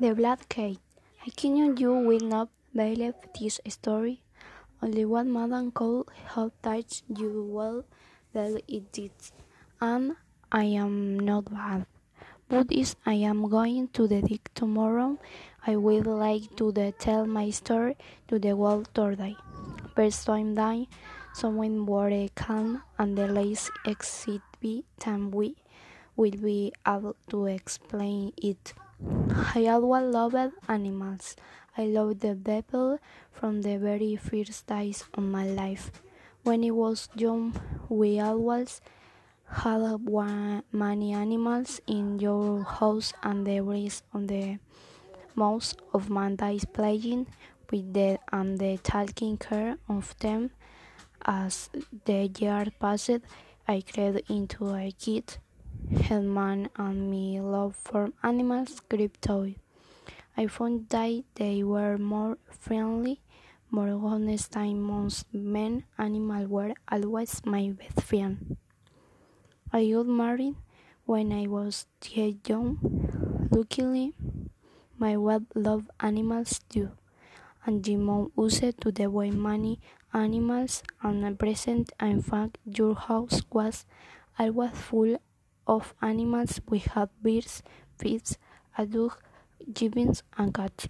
The Black Cat. I knew you will not believe this story. Only one madam could have touched you well, that it did, and I am not bad. But as I am going to the dig tomorrow, I would like to tell my story to the world today. First time that someone wore a can and the least exhibit time we will be able to explain it. I always loved animals. I loved the people from the very first days of my life. When I was young, we always had one, many animals in your house, and the rest of the most of my days playing with them and the taking care of them. As the year passed, I grew into a kid Hellman and my love for animals too. I found that they were more friendly, more honest than most men. Animals were always my best friend. I got married when I was yet young. Luckily, my wife loved animals too, and Jimon used to the way many animals and present. In fact, your house was always full of animals we had bears, pigs, a dog, gibbons, and cats.